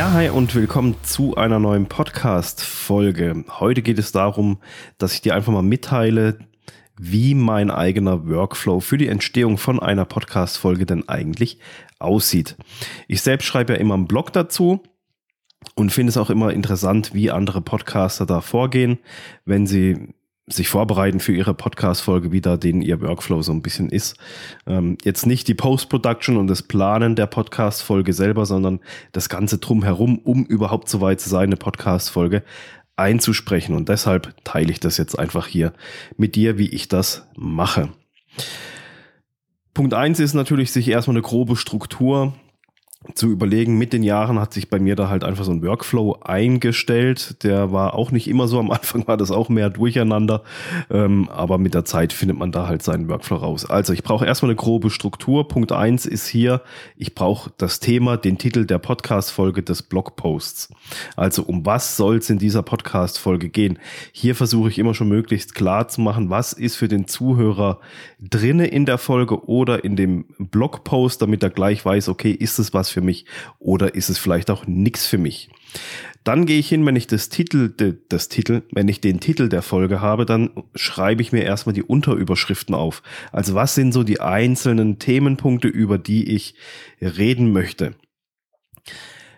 Ja, hi und willkommen zu einer neuen Podcast-Folge. Heute geht es darum, dass ich dir einfach mal mitteile, wie mein eigener Workflow für die Entstehung von einer Podcast-Folge denn eigentlich aussieht. Ich selbst schreibe ja immer einen Blog dazu und finde es auch immer interessant, wie andere Podcaster da vorgehen, wenn sie sich vorbereiten für ihre Podcast-Folge, wie da denen ihr Workflow so ein bisschen ist. Ähm, jetzt nicht die Post-Production und das Planen der Podcast-Folge selber, sondern das Ganze drumherum, um überhaupt so weit zu sein, eine Podcast-Folge einzusprechen. Und deshalb teile ich das jetzt einfach hier mit dir, wie ich das mache. Punkt eins ist natürlich, sich erstmal eine grobe Struktur zu überlegen, mit den Jahren hat sich bei mir da halt einfach so ein Workflow eingestellt. Der war auch nicht immer so. Am Anfang war das auch mehr durcheinander. Ähm, aber mit der Zeit findet man da halt seinen Workflow raus. Also ich brauche erstmal eine grobe Struktur. Punkt eins ist hier, ich brauche das Thema, den Titel der Podcast-Folge des Blogposts. Also um was soll es in dieser Podcast-Folge gehen? Hier versuche ich immer schon möglichst klar zu machen, was ist für den Zuhörer drinne in der Folge oder in dem Blogpost, damit er gleich weiß, okay, ist es was für mich oder ist es vielleicht auch nichts für mich. Dann gehe ich hin, wenn ich das Titel, das Titel, wenn ich den Titel der Folge habe, dann schreibe ich mir erstmal die Unterüberschriften auf. Also was sind so die einzelnen Themenpunkte, über die ich reden möchte.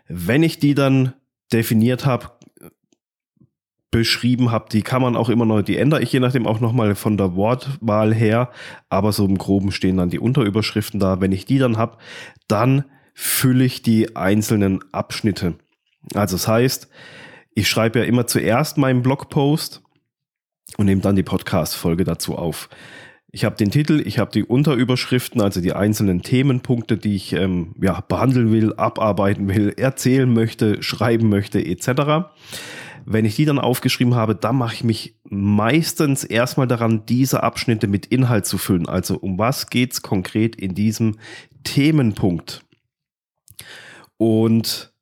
Wenn ich die dann definiert habe, beschrieben habe, die kann man auch immer noch, die ändere ich je nachdem auch nochmal von der Wortwahl her, aber so im Groben stehen dann die Unterüberschriften da. Wenn ich die dann habe, dann fülle ich die einzelnen Abschnitte. Also das heißt, ich schreibe ja immer zuerst meinen Blogpost und nehme dann die Podcast-Folge dazu auf. Ich habe den Titel, ich habe die Unterüberschriften, also die einzelnen Themenpunkte, die ich ähm, ja, behandeln will, abarbeiten will, erzählen möchte, schreiben möchte, etc. Wenn ich die dann aufgeschrieben habe, dann mache ich mich meistens erstmal daran, diese Abschnitte mit Inhalt zu füllen. Also um was geht's konkret in diesem Themenpunkt? Und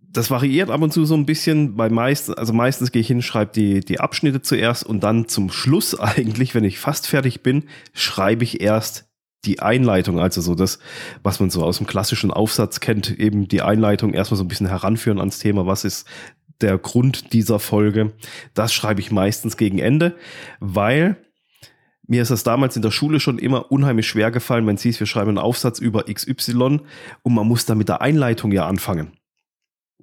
das variiert ab und zu so ein bisschen. Bei meist, also meistens gehe ich hin, schreibe die, die Abschnitte zuerst und dann zum Schluss eigentlich, wenn ich fast fertig bin, schreibe ich erst die Einleitung, also so das, was man so aus dem klassischen Aufsatz kennt, eben die Einleitung erstmal so ein bisschen heranführen ans Thema, was ist der Grund dieser Folge. Das schreibe ich meistens gegen Ende, weil mir ist das damals in der Schule schon immer unheimlich schwer gefallen, wenn es hieß, wir schreiben einen Aufsatz über XY und man muss da mit der Einleitung ja anfangen.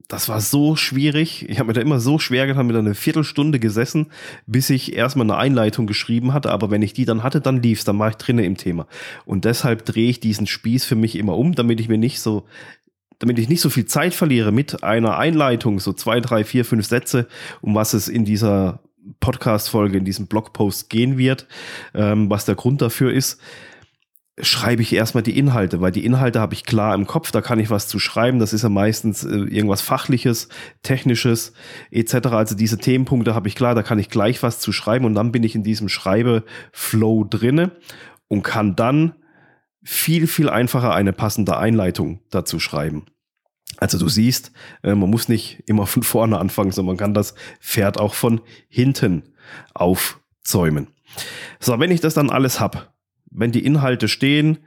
Das war so schwierig. Ich habe mir da immer so schwer getan, mit einer Viertelstunde gesessen, bis ich erstmal eine Einleitung geschrieben hatte. Aber wenn ich die dann hatte, dann lief's, dann war ich drinnen im Thema. Und deshalb drehe ich diesen Spieß für mich immer um, damit ich mir nicht so, damit ich nicht so viel Zeit verliere mit einer Einleitung, so zwei, drei, vier, fünf Sätze, um was es in dieser Podcast-Folge, in diesem Blogpost gehen wird, ähm, was der Grund dafür ist, schreibe ich erstmal die Inhalte, weil die Inhalte habe ich klar im Kopf, da kann ich was zu schreiben. Das ist ja meistens äh, irgendwas Fachliches, Technisches etc. Also diese Themenpunkte habe ich klar, da kann ich gleich was zu schreiben und dann bin ich in diesem Schreibeflow drinne und kann dann viel, viel einfacher eine passende Einleitung dazu schreiben. Also du siehst, äh, man muss nicht immer von vorne anfangen, sondern man kann das Pferd auch von hinten aufzäumen. So, wenn ich das dann alles hab, wenn die Inhalte stehen,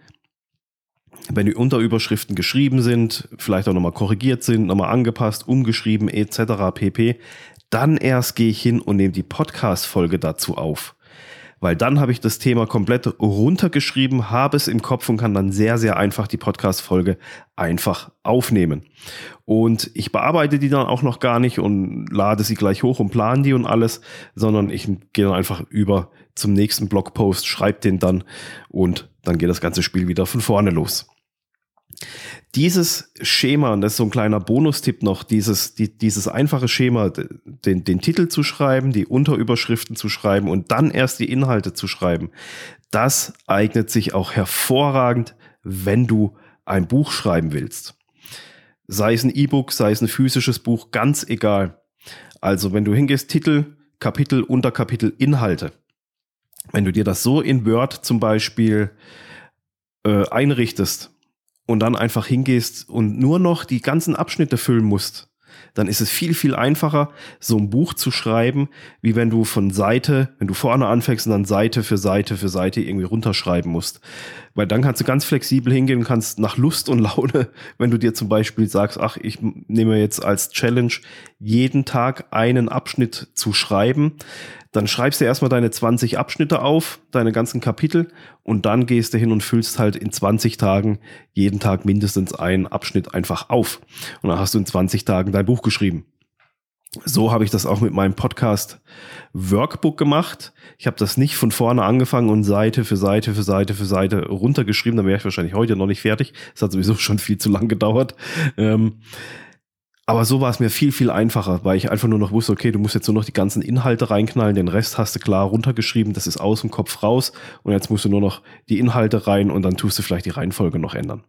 wenn die Unterüberschriften geschrieben sind, vielleicht auch nochmal korrigiert sind, nochmal angepasst, umgeschrieben etc. pp, dann erst gehe ich hin und nehme die Podcast-Folge dazu auf weil dann habe ich das Thema komplett runtergeschrieben, habe es im Kopf und kann dann sehr, sehr einfach die Podcast-Folge einfach aufnehmen. Und ich bearbeite die dann auch noch gar nicht und lade sie gleich hoch und plane die und alles, sondern ich gehe dann einfach über zum nächsten Blogpost, schreibe den dann und dann geht das ganze Spiel wieder von vorne los dieses Schema, und das ist so ein kleiner Bonustipp noch, dieses, die, dieses einfache Schema, den, den Titel zu schreiben, die Unterüberschriften zu schreiben und dann erst die Inhalte zu schreiben, das eignet sich auch hervorragend, wenn du ein Buch schreiben willst. Sei es ein E-Book, sei es ein physisches Buch, ganz egal. Also wenn du hingehst, Titel, Kapitel, Unterkapitel, Inhalte. Wenn du dir das so in Word zum Beispiel äh, einrichtest, und dann einfach hingehst und nur noch die ganzen Abschnitte füllen musst, dann ist es viel, viel einfacher, so ein Buch zu schreiben, wie wenn du von Seite, wenn du vorne anfängst und dann Seite für Seite für Seite irgendwie runterschreiben musst. Weil dann kannst du ganz flexibel hingehen und kannst nach Lust und Laune, wenn du dir zum Beispiel sagst, ach, ich nehme jetzt als Challenge jeden Tag einen Abschnitt zu schreiben, dann schreibst du erstmal deine 20 Abschnitte auf, deine ganzen Kapitel und dann gehst du hin und füllst halt in 20 Tagen jeden Tag mindestens einen Abschnitt einfach auf. Und dann hast du in 20 Tagen dein Buch geschrieben. So habe ich das auch mit meinem Podcast Workbook gemacht. Ich habe das nicht von vorne angefangen und Seite für Seite für Seite für Seite runtergeschrieben. Da wäre ich wahrscheinlich heute noch nicht fertig. Das hat sowieso schon viel zu lang gedauert. Ähm, aber so war es mir viel, viel einfacher, weil ich einfach nur noch wusste, okay, du musst jetzt nur noch die ganzen Inhalte reinknallen, den Rest hast du klar runtergeschrieben, das ist aus dem Kopf raus und jetzt musst du nur noch die Inhalte rein und dann tust du vielleicht die Reihenfolge noch ändern.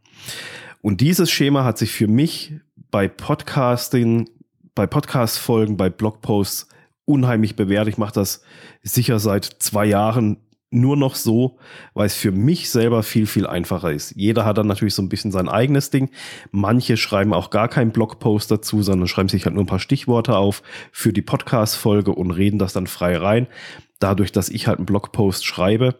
Und dieses Schema hat sich für mich bei Podcasting bei Podcast-Folgen, bei Blogposts unheimlich bewährt. Ich mache das sicher seit zwei Jahren nur noch so, weil es für mich selber viel, viel einfacher ist. Jeder hat dann natürlich so ein bisschen sein eigenes Ding. Manche schreiben auch gar keinen Blogpost dazu, sondern schreiben sich halt nur ein paar Stichworte auf für die Podcast-Folge und reden das dann frei rein. Dadurch, dass ich halt einen Blogpost schreibe,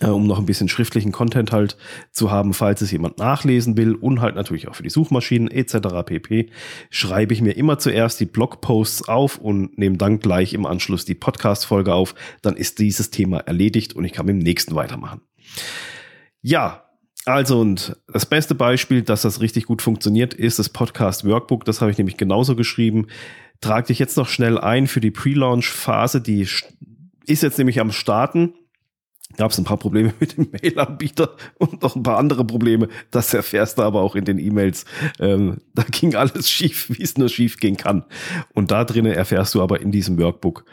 um noch ein bisschen schriftlichen Content halt zu haben, falls es jemand nachlesen will und halt natürlich auch für die Suchmaschinen etc. pp. schreibe ich mir immer zuerst die Blogposts auf und nehme dann gleich im Anschluss die Podcast-Folge auf. Dann ist dieses Thema erledigt und ich kann mit dem nächsten weitermachen. Ja, also und das beste Beispiel, dass das richtig gut funktioniert, ist das Podcast Workbook. Das habe ich nämlich genauso geschrieben. Trag dich jetzt noch schnell ein für die Pre-Launch-Phase. Die ist jetzt nämlich am Starten gab es ein paar Probleme mit dem Mail-Anbieter und noch ein paar andere Probleme. Das erfährst du aber auch in den E-Mails. Ähm, da ging alles schief, wie es nur schief gehen kann. Und da drinnen erfährst du aber in diesem Workbook,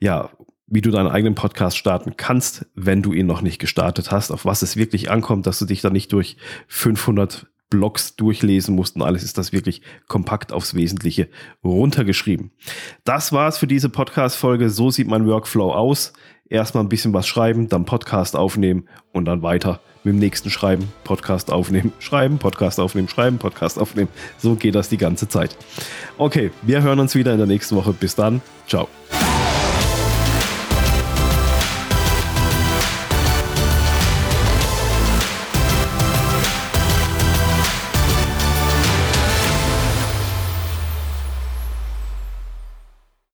ja, wie du deinen eigenen Podcast starten kannst, wenn du ihn noch nicht gestartet hast, auf was es wirklich ankommt, dass du dich da nicht durch 500 Blogs durchlesen musst und alles ist das wirklich kompakt aufs Wesentliche runtergeschrieben. Das war's für diese Podcast-Folge. So sieht mein Workflow aus erstmal ein bisschen was schreiben, dann Podcast aufnehmen und dann weiter mit dem nächsten Schreiben, Podcast aufnehmen, schreiben, Podcast aufnehmen, schreiben, Podcast aufnehmen. So geht das die ganze Zeit. Okay, wir hören uns wieder in der nächsten Woche. Bis dann. Ciao.